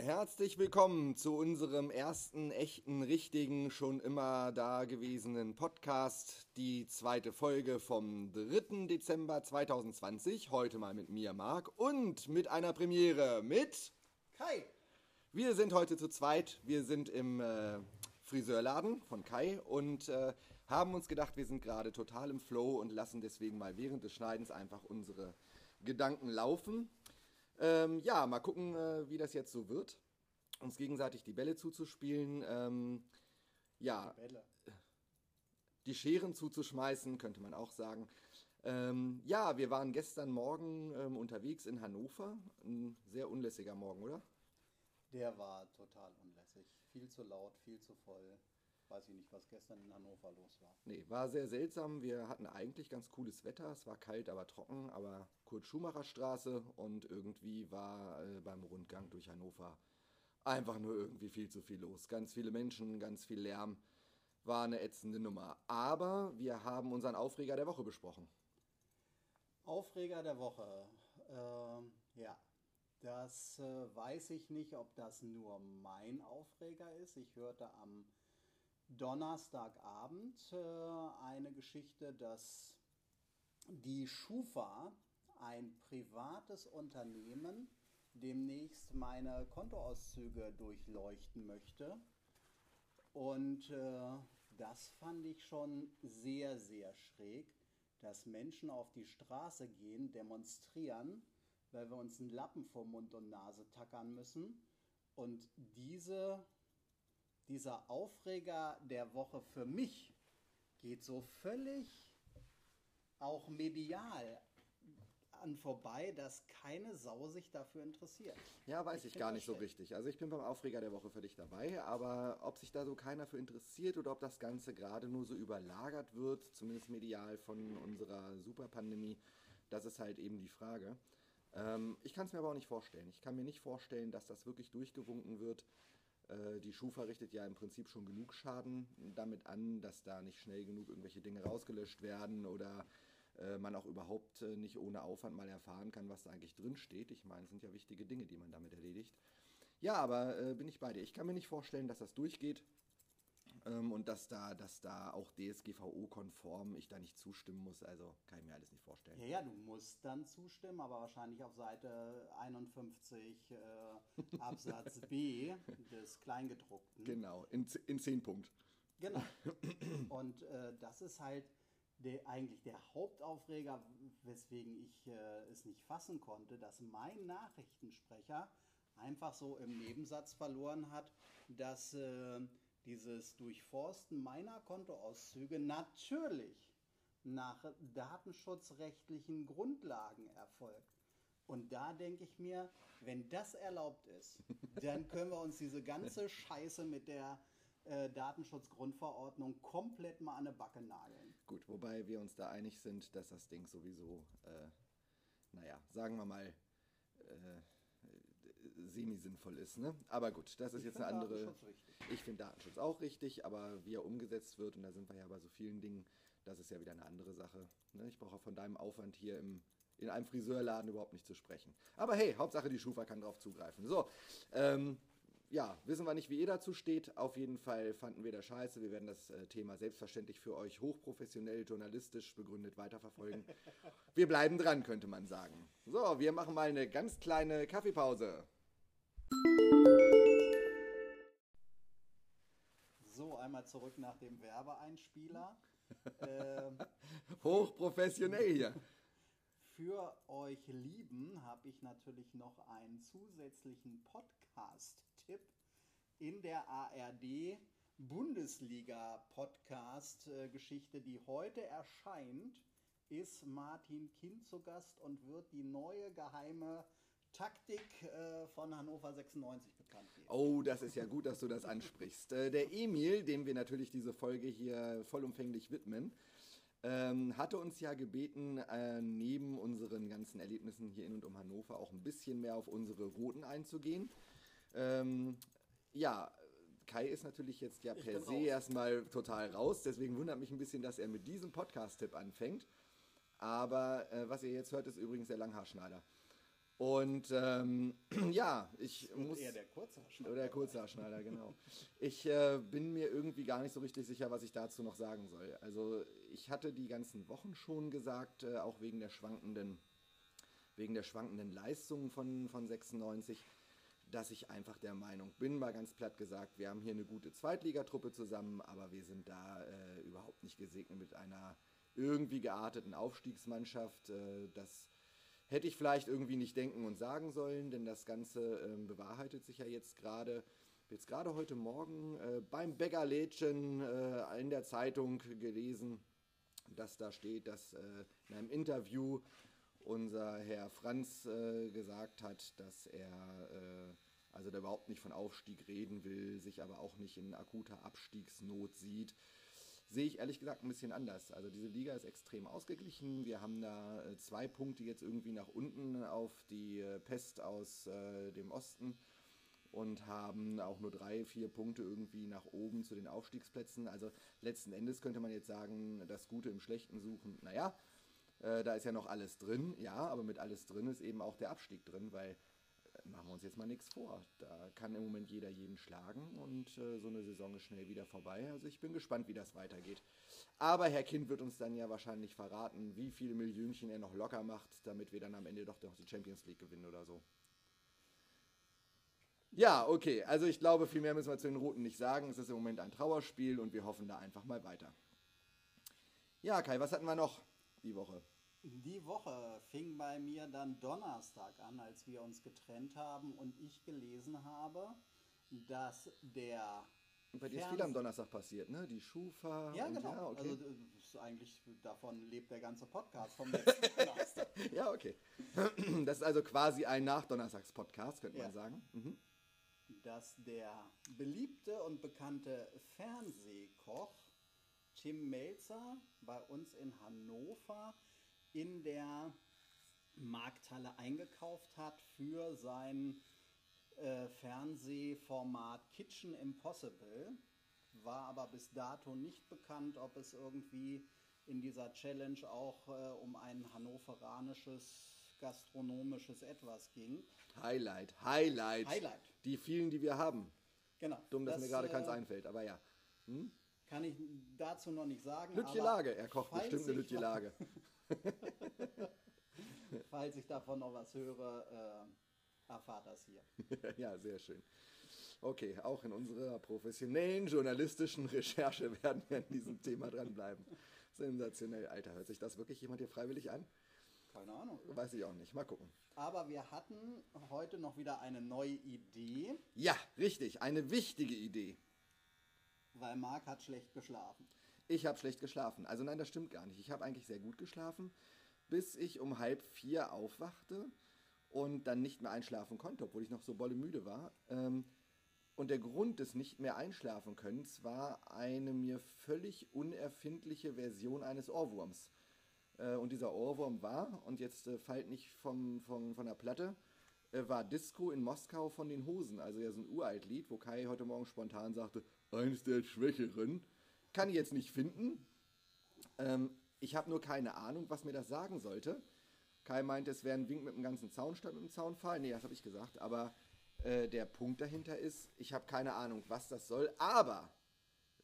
Herzlich willkommen zu unserem ersten echten, richtigen, schon immer dagewesenen Podcast. Die zweite Folge vom 3. Dezember 2020. Heute mal mit mir, Marc, und mit einer Premiere mit Kai. Wir sind heute zu zweit. Wir sind im äh, Friseurladen von Kai und äh, haben uns gedacht, wir sind gerade total im Flow und lassen deswegen mal während des Schneidens einfach unsere Gedanken laufen. Ähm, ja, mal gucken, äh, wie das jetzt so wird. Uns gegenseitig die Bälle zuzuspielen. Ähm, ja, Bälle. die Scheren zuzuschmeißen, könnte man auch sagen. Ähm, ja, wir waren gestern Morgen ähm, unterwegs in Hannover. Ein sehr unlässiger Morgen, oder? Der war total unlässig. Viel zu laut, viel zu voll. Weiß ich nicht, was gestern in Hannover los war. Nee, war sehr seltsam. Wir hatten eigentlich ganz cooles Wetter. Es war kalt, aber trocken, aber Kurt-Schumacher-Straße und irgendwie war äh, beim Rundgang durch Hannover einfach nur irgendwie viel zu viel los. Ganz viele Menschen, ganz viel Lärm. War eine ätzende Nummer. Aber wir haben unseren Aufreger der Woche besprochen. Aufreger der Woche. Ähm, ja, das äh, weiß ich nicht, ob das nur mein Aufreger ist. Ich hörte am Donnerstagabend äh, eine Geschichte, dass die Schufa, ein privates Unternehmen, demnächst meine Kontoauszüge durchleuchten möchte. Und äh, das fand ich schon sehr, sehr schräg, dass Menschen auf die Straße gehen, demonstrieren, weil wir uns einen Lappen vor Mund und Nase tackern müssen. Und diese, dieser Aufreger der Woche für mich geht so völlig auch medial an vorbei, dass keine Sau sich dafür interessiert. Ja, weiß ich, find gar nicht so richtig. Also ich bin beim Aufreger der Woche für dich dabei, aber ob sich da so keiner für interessiert oder ob das Ganze gerade nur so überlagert wird, zumindest medial von unserer Superpandemie, das ist halt eben die Frage. Ähm, ich kann es mir aber auch nicht vorstellen. Ich kann mir nicht vorstellen, dass das wirklich durchgewunken wird. Äh, Die Schufa richtet ja im Prinzip schon genug Schaden damit an, dass da nicht schnell genug irgendwelche Dinge rausgelöscht werden oder äh, man auch überhaupt äh, nicht ohne Aufwand mal erfahren kann, was da eigentlich drin steht. Ich meine, es sind ja wichtige Dinge, die man damit erledigt. Ja, aber äh, bin ich bei dir. Ich kann mir nicht vorstellen, dass das durchgeht ähm, und dass da, dass da auch DSGVO-konform ich da nicht zustimmen muss. Also kann ich mir alles nicht vorstellen. Ja, ja, du musst dann zustimmen, aber wahrscheinlich auf Seite 51 äh, Absatz B des Kleingedruckten. Genau, in, in 10 Punkt. Genau. Und äh, das ist halt der, eigentlich der Hauptaufreger, weswegen ich äh, es nicht fassen konnte, dass mein Nachrichtensprecher einfach so im Nebensatz verloren hat, dass äh, dieses Durchforsten meiner Kontoauszüge natürlich nach datenschutzrechtlichen Grundlagen erfolgt. Und da denke ich mir, wenn das erlaubt ist, dann können wir uns diese ganze Scheiße mit der äh, Datenschutzgrundverordnung komplett mal an eine Backe nageln. Gut, wobei wir uns da einig sind, dass das Ding sowieso, äh, naja, sagen wir mal, äh, semi-sinnvoll ist. Ne? Aber gut, das ist Ich jetzt eine andere. Datenschutz richtig. Ich finde Datenschutz auch richtig, aber wie er umgesetzt wird, und da sind wir ja bei so vielen Dingen, das ist ja wieder eine andere Sache. Ne? Ich brauche von deinem Aufwand hier im, in einem Friseurladen überhaupt nicht zu sprechen. Aber hey, Hauptsache die Schufa kann drauf zugreifen. So, ähm, ja, wissen wir nicht, wie ihr dazu steht. Auf jeden Fall fanden wir das scheiße. Wir werden das äh, Thema selbstverständlich für euch hochprofessionell, journalistisch begründet weiterverfolgen. Wir bleiben dran, könnte man sagen. So, wir machen mal eine ganz kleine Kaffeepause. So, einmal zurück nach dem Werbeeinspieler. ähm, Hochprofessionell hier. Für euch Lieben habe ich natürlich noch einen zusätzlichen Podcast-Tipp in der ARD Bundesliga-Podcast-Geschichte, die heute erscheint, ist Martin Kind zu Gast und wird die neue geheime Taktik äh, von Hannover 96 bekannt geben. Oh, das ist ja gut, dass du das ansprichst. Äh, Der Emil, dem wir natürlich diese Folge hier vollumfänglich widmen, ähm, hatte uns ja gebeten, äh, neben unseren ganzen Erlebnissen hier in und um Hannover auch ein bisschen mehr auf unsere Routen einzugehen. Ähm, ja, Kai ist natürlich jetzt ja per se raus. erstmal total raus, deswegen wundert mich ein bisschen, dass er mit diesem Podcast-Tipp anfängt. Aber äh, was ihr jetzt hört, ist übrigens der Langhaarschneider. Und ähm, ja, ich Und muss. eher der Kurzhaarschneider. Oder der Kurzhaarschneider, genau. Ich äh, bin mir irgendwie gar nicht so richtig sicher, was ich dazu noch sagen soll. Also ich hatte die ganzen Wochen schon gesagt, äh, auch wegen der schwankenden, wegen der schwankenden Leistungen von, von 96, dass ich einfach der Meinung bin, mal ganz platt gesagt, wir haben hier eine gute Zweitligatruppe zusammen, aber wir sind da äh, überhaupt nicht gesegnet mit einer irgendwie gearteten Aufstiegsmannschaft. Äh, das hätte ich vielleicht irgendwie nicht denken und sagen sollen, denn das Ganze ähm, bewahrheitet sich ja jetzt gerade. Jetzt gerade heute Morgen äh, beim Bäckerlädchen äh, in der Zeitung gelesen, dass da steht, dass äh, in einem Interview unser Herr Franz äh, gesagt hat, dass er äh, also da überhaupt nicht von Aufstieg reden will, sich aber auch nicht in akuter Abstiegsnot sieht sehe ich ehrlich gesagt ein bisschen anders. Also diese Liga ist extrem ausgeglichen. Wir haben da äh, zwei Punkte jetzt irgendwie nach unten auf die äh, Pest aus äh, dem Osten und haben auch nur drei, vier Punkte irgendwie nach oben zu den Aufstiegsplätzen. Also letzten Endes könnte man jetzt sagen, das Gute im Schlechten suchen. Naja, da ist ja noch alles drin, ja, aber mit alles drin ist eben auch der Abstieg drin, weil äh, machen wir uns jetzt mal nichts vor. Da kann im Moment jeder jeden schlagen und äh, so eine Saison ist schnell wieder vorbei. Also ich bin gespannt, wie das weitergeht. Aber Herr Kind wird uns dann ja wahrscheinlich verraten, wie viele Millionchen er noch locker macht, damit wir dann am Ende doch noch die Champions League gewinnen oder so. Ja, okay. Also ich glaube, viel mehr müssen wir zu den Roten nicht sagen. Es ist im Moment ein Trauerspiel und wir hoffen da einfach mal weiter. Ja, Kai, was hatten wir noch die Woche? Die Woche fing bei mir dann Donnerstag an, als wir uns getrennt haben und ich gelesen habe, dass der Und bei dir ist Fernseh- viel am Donnerstag passiert, ne? Die Schufa. Ja, genau. Ja, okay. Also ist eigentlich davon lebt der ganze Podcast vom letzten Donnerstag. ja, okay. Das ist also quasi ein Nach-Donnerstags-Podcast, könnte man Ja. sagen. Mhm. dass der beliebte und bekannte Fernsehkoch Tim Melzer bei uns in Hannover in der Markthalle eingekauft hat für sein äh, Fernsehformat Kitchen Impossible. War aber bis dato nicht bekannt, ob es irgendwie in dieser Challenge auch äh, um ein hannoveranisches gastronomisches Etwas ging. Highlight, Highlight. Highlight. Die vielen, die wir haben. Genau. Dumm, dass mir gerade äh, keins einfällt, aber ja. Hm? Kann ich dazu noch nicht sagen. Lütje Lage, er kocht bestimmt eine Lütje Lage. Falls ich davon noch was höre, äh, erfahrt das hier. ja, sehr schön. Okay, auch in unserer professionellen journalistischen Recherche werden wir an diesem Thema dranbleiben. Sensationell, Alter. Hört sich das wirklich jemand hier freiwillig an? Keine Ahnung. Weiß ich auch nicht. Mal gucken. Aber wir hatten heute noch wieder eine neue Idee, Ja, richtig. Eine wichtige Idee. Weil Marc hat schlecht geschlafen. Ich habe schlecht geschlafen. Also nein, das stimmt gar nicht. Ich habe eigentlich sehr gut geschlafen, bis ich um halb vier aufwachte und dann nicht mehr einschlafen konnte, obwohl ich noch so bolle müde war. Ähm, und der Grund des nicht mehr einschlafen Könnens war eine mir völlig unerfindliche Version eines Ohrwurms. Äh, und dieser Ohrwurm war, und jetzt äh, fällt nicht vom, vom, von der Platte, war Disco in Moskau von den Hosen. Also ja so ein uralt Lied, wo Kai heute Morgen spontan sagte, eines der Schwächeren. Kann ich jetzt nicht finden. Ähm, ich habe nur keine Ahnung, was mir das sagen sollte. Kai meinte, es wäre ein Wink mit dem ganzen Zaun statt mit dem Zaunfall. Nee, das habe ich gesagt. Aber äh, der Punkt dahinter ist, ich habe keine Ahnung, was das soll. Aber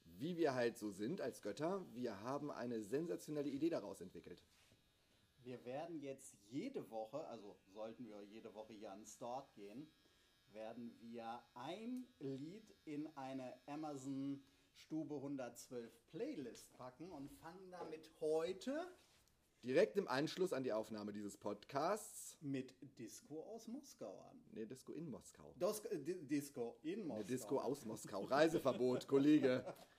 wie wir halt so sind als Götter, wir haben eine sensationelle Idee daraus entwickelt. Wir werden jetzt jede Woche, also sollten wir jede Woche hier an Start gehen, werden wir ein Lied in eine Amazon Stube 112 Playlist packen und fangen damit heute Direkt im Anschluss an die Aufnahme dieses Podcasts. mit Disco aus Moskau an. Ne, Disco in Moskau. Dos äh, Di- Disco in Moskau. Eine Disco aus Moskau. Reiseverbot, Kollege.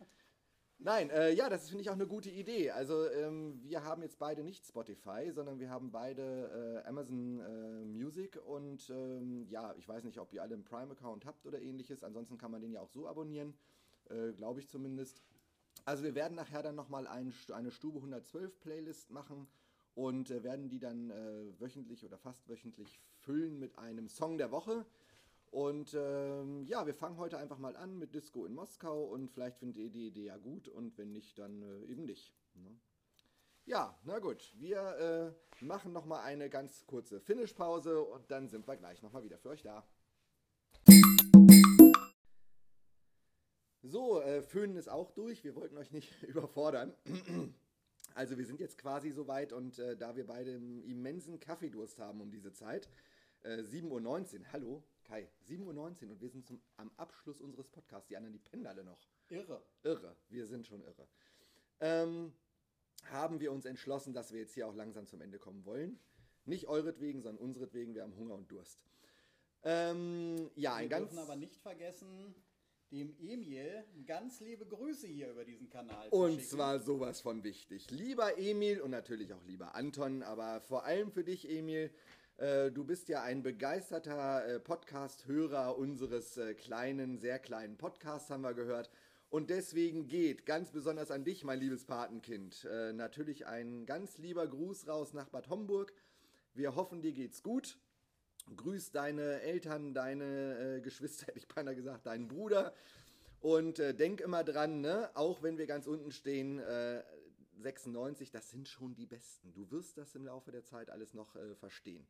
Nein, äh, ja, das finde ich auch eine gute Idee. Also ähm, wir haben jetzt beide nicht Spotify, sondern wir haben beide äh, Amazon äh, Music und ähm, ja, ich weiß nicht, ob ihr alle einen Prime-Account habt oder ähnliches. Ansonsten kann man den ja auch so abonnieren, äh, glaube ich zumindest. Also wir werden nachher dann nochmal ein, eine Stube 112 Playlist machen und äh, werden die dann äh, wöchentlich oder fast wöchentlich füllen mit einem Song der Woche. Und ähm, ja, wir fangen heute einfach mal an mit Disco in Moskau und vielleicht findet ihr die Idee ja gut und wenn nicht, dann äh, eben nicht. Ne? Ja, na gut. Wir äh, machen nochmal eine ganz kurze Finish-Pause und dann sind wir gleich nochmal wieder für euch da. So, äh, Föhnen ist auch durch. Wir wollten euch nicht überfordern. Also wir sind jetzt quasi soweit und äh, da wir beide einen immensen Kaffeedurst haben um diese Zeit, äh, 7.19 Uhr, hallo Kai, 7.19 Uhr und wir sind zum, am Abschluss unseres Podcasts. Die anderen, die pennen alle noch. Irre. Irre, wir sind schon irre. Ähm, haben wir uns entschlossen, dass wir jetzt hier auch langsam zum Ende kommen wollen. Nicht euretwegen, sondern unseretwegen. Wir haben Hunger und Durst. Ähm, ja, Wir dürfen aber nicht vergessen, dem Emil ganz liebe Grüße hier über diesen Kanal Und zu schicken. zwar sowas von wichtig. Lieber Emil und natürlich auch lieber Anton, aber vor allem für dich, Emil. Äh, du bist ja ein begeisterter äh, Podcast-Hörer unseres äh, kleinen, sehr kleinen Podcasts, haben wir gehört. Und deswegen geht ganz besonders an dich, mein liebes Patenkind, natürlich ein ganz lieber Gruß raus nach Bad Homburg. Wir hoffen, dir geht's gut. Grüß deine Eltern, deine Geschwister, hätte ich beinahe gesagt, deinen Bruder. Und denk immer dran, ne? auch wenn wir ganz unten stehen, 96, das sind schon die Besten. Du wirst das im Laufe der Zeit alles noch äh, verstehen.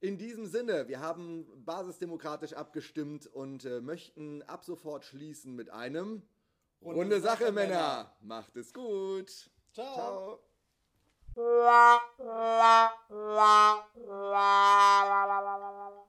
In diesem Sinne, wir haben basisdemokratisch abgestimmt und äh, möchten ab sofort schließen mit einem Runde Runde, Sache, Sache, Männer. Männer. Macht es gut. Ciao. Ciao.